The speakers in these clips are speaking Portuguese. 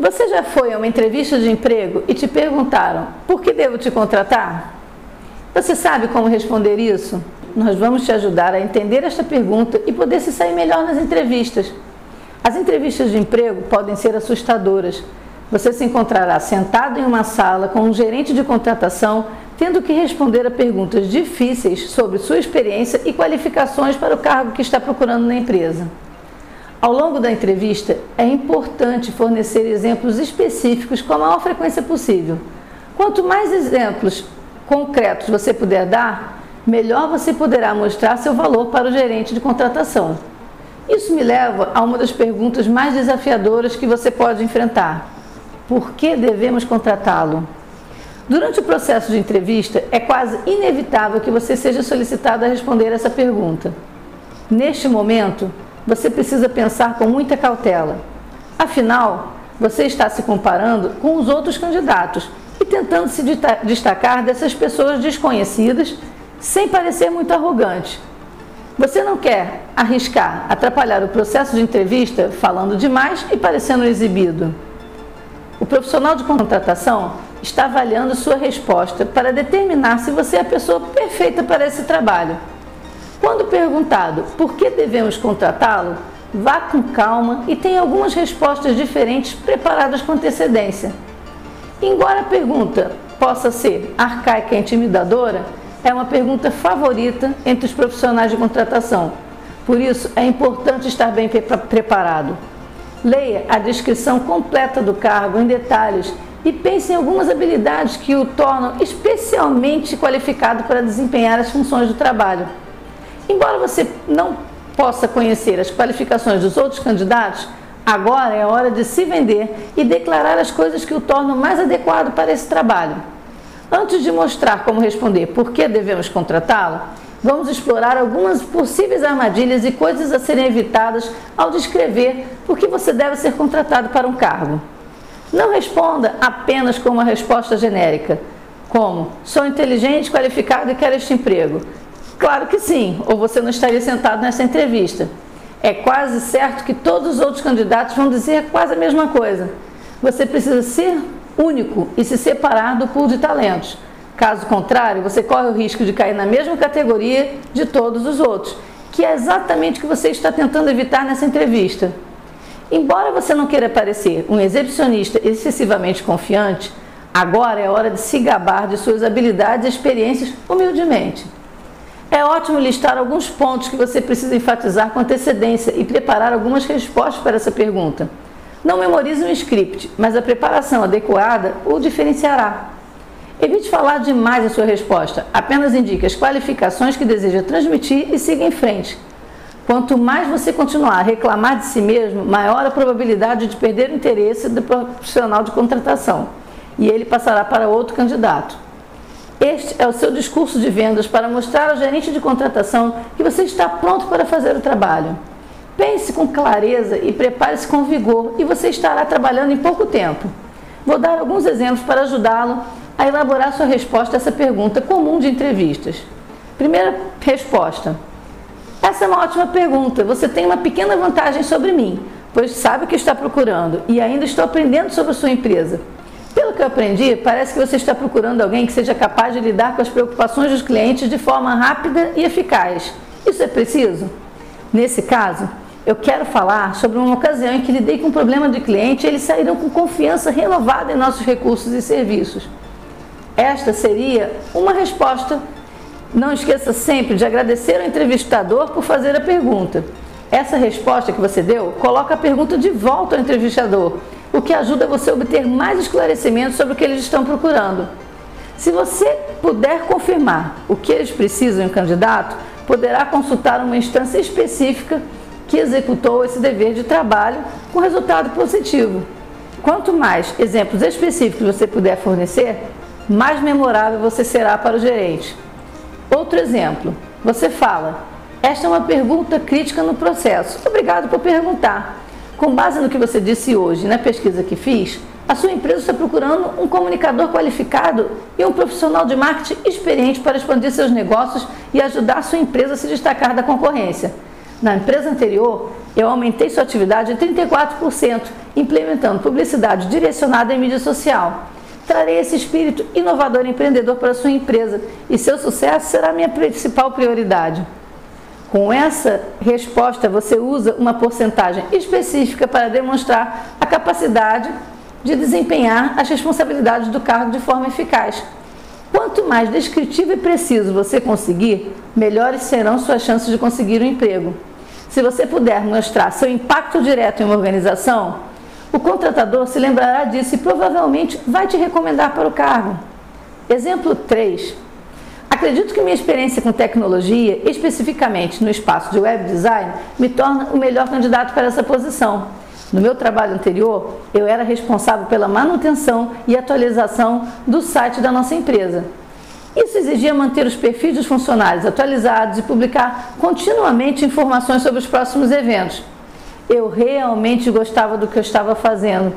Você já foi a uma entrevista de emprego e te perguntaram por que devo te contratar? Você sabe como responder isso? Nós vamos te ajudar a entender esta pergunta e poder se sair melhor nas entrevistas. As entrevistas de emprego podem ser assustadoras. Você se encontrará sentado em uma sala com um gerente de contratação tendo que responder a perguntas difíceis sobre sua experiência e qualificações para o cargo que está procurando na empresa. Ao longo da entrevista, é importante fornecer exemplos específicos com a maior frequência possível. Quanto mais exemplos concretos você puder dar, melhor você poderá mostrar seu valor para o gerente de contratação. Isso me leva a uma das perguntas mais desafiadoras que você pode enfrentar: por que devemos contratá-lo? Durante o processo de entrevista, é quase inevitável que você seja solicitado a responder essa pergunta. Neste momento, você precisa pensar com muita cautela. Afinal, você está se comparando com os outros candidatos e tentando se destacar dessas pessoas desconhecidas sem parecer muito arrogante. Você não quer arriscar atrapalhar o processo de entrevista falando demais e parecendo exibido. O profissional de contratação está avaliando sua resposta para determinar se você é a pessoa perfeita para esse trabalho. Quando perguntado por que devemos contratá-lo, vá com calma e tenha algumas respostas diferentes preparadas com antecedência. Embora a pergunta possa ser arcaica e intimidadora, é uma pergunta favorita entre os profissionais de contratação. Por isso, é importante estar bem preparado. Leia a descrição completa do cargo em detalhes e pense em algumas habilidades que o tornam especialmente qualificado para desempenhar as funções do trabalho. Embora você não possa conhecer as qualificações dos outros candidatos, agora é hora de se vender e declarar as coisas que o tornam mais adequado para esse trabalho. Antes de mostrar como responder por que devemos contratá-lo, vamos explorar algumas possíveis armadilhas e coisas a serem evitadas ao descrever por que você deve ser contratado para um cargo. Não responda apenas com uma resposta genérica, como sou inteligente, qualificado e quero este emprego. Claro que sim, ou você não estaria sentado nessa entrevista. É quase certo que todos os outros candidatos vão dizer quase a mesma coisa. Você precisa ser único e se separar do pool de talentos. Caso contrário, você corre o risco de cair na mesma categoria de todos os outros, que é exatamente o que você está tentando evitar nessa entrevista. Embora você não queira parecer um exibicionista excessivamente confiante, agora é hora de se gabar de suas habilidades e experiências humildemente. É ótimo listar alguns pontos que você precisa enfatizar com antecedência e preparar algumas respostas para essa pergunta. Não memorize um script, mas a preparação adequada o diferenciará. Evite falar demais a sua resposta, apenas indique as qualificações que deseja transmitir e siga em frente. Quanto mais você continuar a reclamar de si mesmo, maior a probabilidade de perder o interesse do profissional de contratação e ele passará para outro candidato. Este é o seu discurso de vendas para mostrar ao gerente de contratação que você está pronto para fazer o trabalho. Pense com clareza e prepare-se com vigor e você estará trabalhando em pouco tempo. Vou dar alguns exemplos para ajudá-lo a elaborar sua resposta a essa pergunta comum de entrevistas. Primeira resposta: Essa é uma ótima pergunta. Você tem uma pequena vantagem sobre mim, pois sabe o que está procurando e ainda estou aprendendo sobre a sua empresa. Que eu aprendi, parece que você está procurando alguém que seja capaz de lidar com as preocupações dos clientes de forma rápida e eficaz. Isso é preciso? Nesse caso, eu quero falar sobre uma ocasião em que lidei com um problema de cliente e eles saíram com confiança renovada em nossos recursos e serviços. Esta seria uma resposta. Não esqueça sempre de agradecer ao entrevistador por fazer a pergunta. Essa resposta que você deu coloca a pergunta de volta ao entrevistador o que ajuda você a obter mais esclarecimentos sobre o que eles estão procurando. Se você puder confirmar o que eles precisam em um candidato, poderá consultar uma instância específica que executou esse dever de trabalho com resultado positivo. Quanto mais exemplos específicos você puder fornecer, mais memorável você será para o gerente. Outro exemplo, você fala: Esta é uma pergunta crítica no processo. Obrigado por perguntar. Com base no que você disse hoje na pesquisa que fiz, a sua empresa está procurando um comunicador qualificado e um profissional de marketing experiente para expandir seus negócios e ajudar a sua empresa a se destacar da concorrência. Na empresa anterior, eu aumentei sua atividade em 34% implementando publicidade direcionada em mídia social. Trarei esse espírito inovador e empreendedor para a sua empresa e seu sucesso será minha principal prioridade. Com essa resposta, você usa uma porcentagem específica para demonstrar a capacidade de desempenhar as responsabilidades do cargo de forma eficaz. Quanto mais descritivo e preciso você conseguir, melhores serão suas chances de conseguir um emprego. Se você puder mostrar seu impacto direto em uma organização, o contratador se lembrará disso e provavelmente vai te recomendar para o cargo. Exemplo 3. Acredito que minha experiência com tecnologia, especificamente no espaço de web design, me torna o melhor candidato para essa posição. No meu trabalho anterior, eu era responsável pela manutenção e atualização do site da nossa empresa. Isso exigia manter os perfis dos funcionários atualizados e publicar continuamente informações sobre os próximos eventos. Eu realmente gostava do que eu estava fazendo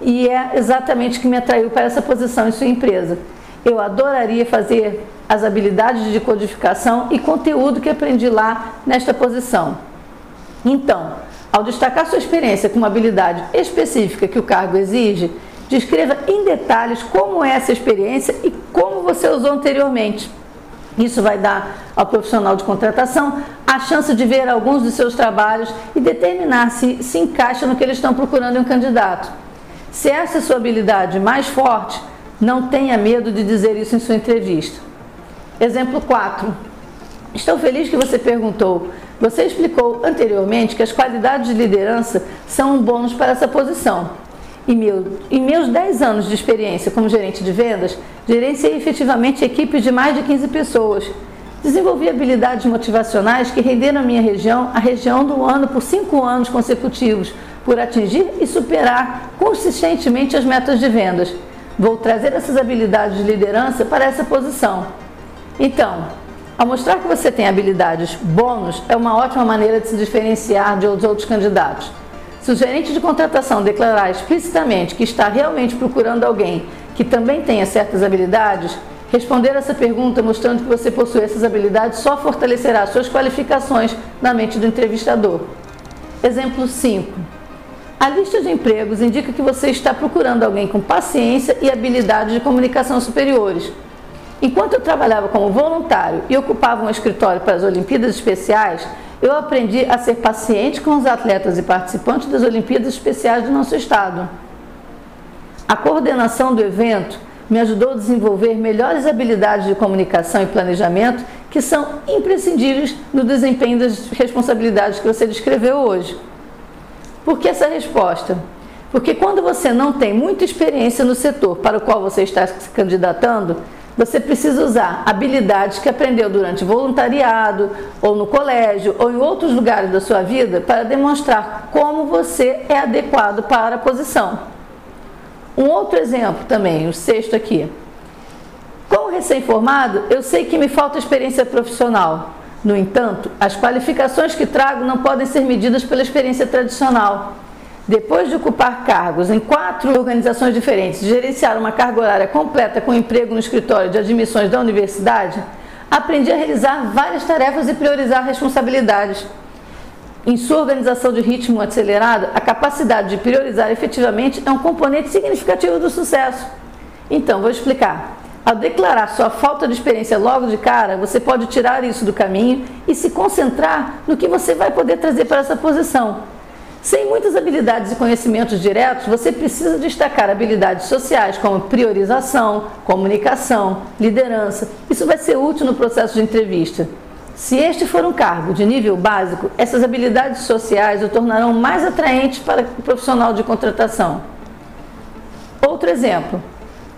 e é exatamente o que me atraiu para essa posição em sua empresa. Eu adoraria fazer as habilidades de codificação e conteúdo que aprendi lá nesta posição. Então, ao destacar sua experiência com uma habilidade específica que o cargo exige, descreva em detalhes como é essa experiência e como você usou anteriormente. Isso vai dar ao profissional de contratação a chance de ver alguns dos seus trabalhos e determinar se se encaixa no que eles estão procurando em um candidato. Se essa é a sua habilidade mais forte, não tenha medo de dizer isso em sua entrevista. Exemplo 4. Estou feliz que você perguntou. Você explicou anteriormente que as qualidades de liderança são um bônus para essa posição. Em, meu, em meus 10 anos de experiência como gerente de vendas, gerenciei efetivamente equipes de mais de 15 pessoas. Desenvolvi habilidades motivacionais que renderam a minha região a região do ano por cinco anos consecutivos, por atingir e superar consistentemente as metas de vendas. Vou trazer essas habilidades de liderança para essa posição. Então, ao mostrar que você tem habilidades bônus, é uma ótima maneira de se diferenciar de outros candidatos. Se o gerente de contratação declarar explicitamente que está realmente procurando alguém que também tenha certas habilidades, responder essa pergunta mostrando que você possui essas habilidades só fortalecerá suas qualificações na mente do entrevistador. Exemplo 5. A lista de empregos indica que você está procurando alguém com paciência e habilidades de comunicação superiores. Enquanto eu trabalhava como voluntário e ocupava um escritório para as Olimpíadas Especiais, eu aprendi a ser paciente com os atletas e participantes das Olimpíadas Especiais do nosso estado. A coordenação do evento me ajudou a desenvolver melhores habilidades de comunicação e planejamento que são imprescindíveis no desempenho das responsabilidades que você descreveu hoje. Por que essa resposta? Porque quando você não tem muita experiência no setor para o qual você está se candidatando, você precisa usar habilidades que aprendeu durante voluntariado, ou no colégio, ou em outros lugares da sua vida para demonstrar como você é adequado para a posição. Um outro exemplo também, o sexto aqui. Como recém-formado, eu sei que me falta experiência profissional. No entanto, as qualificações que trago não podem ser medidas pela experiência tradicional. Depois de ocupar cargos em quatro organizações diferentes, gerenciar uma carga horária completa com emprego no escritório de admissões da universidade, aprendi a realizar várias tarefas e priorizar responsabilidades. Em sua organização de ritmo acelerado, a capacidade de priorizar efetivamente é um componente significativo do sucesso. Então, vou explicar. Ao declarar sua falta de experiência logo de cara, você pode tirar isso do caminho e se concentrar no que você vai poder trazer para essa posição. Sem muitas habilidades e conhecimentos diretos, você precisa destacar habilidades sociais como priorização, comunicação, liderança. Isso vai ser útil no processo de entrevista. Se este for um cargo de nível básico, essas habilidades sociais o tornarão mais atraente para o profissional de contratação. Outro exemplo: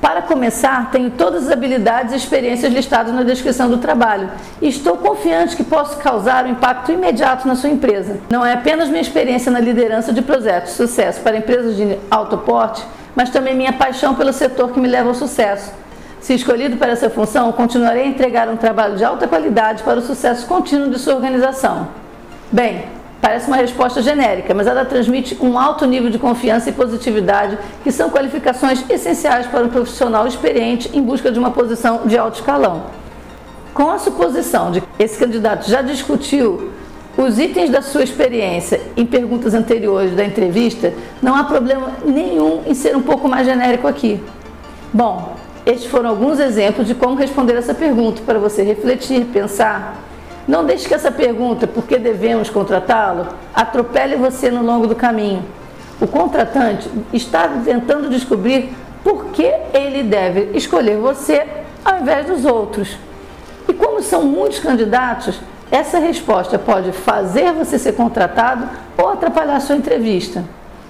para começar, tenho todas as habilidades e experiências listadas na descrição do trabalho e estou confiante que posso causar um impacto imediato na sua empresa. Não é apenas minha experiência na liderança de projetos de sucesso para empresas de alto porte, mas também minha paixão pelo setor que me leva ao sucesso. Se escolhido para essa função, continuarei a entregar um trabalho de alta qualidade para o sucesso contínuo de sua organização. Bem, Parece uma resposta genérica, mas ela transmite um alto nível de confiança e positividade, que são qualificações essenciais para um profissional experiente em busca de uma posição de alto escalão. Com a suposição de que esse candidato já discutiu os itens da sua experiência em perguntas anteriores da entrevista, não há problema nenhum em ser um pouco mais genérico aqui. Bom, estes foram alguns exemplos de como responder essa pergunta para você refletir, pensar. Não deixe que essa pergunta, por que devemos contratá-lo, atropele você no longo do caminho. O contratante está tentando descobrir por que ele deve escolher você ao invés dos outros. E como são muitos candidatos, essa resposta pode fazer você ser contratado ou atrapalhar sua entrevista.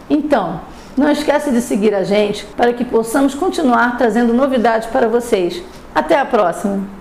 Então, não esqueça de seguir a gente para que possamos continuar trazendo novidades para vocês. Até a próxima!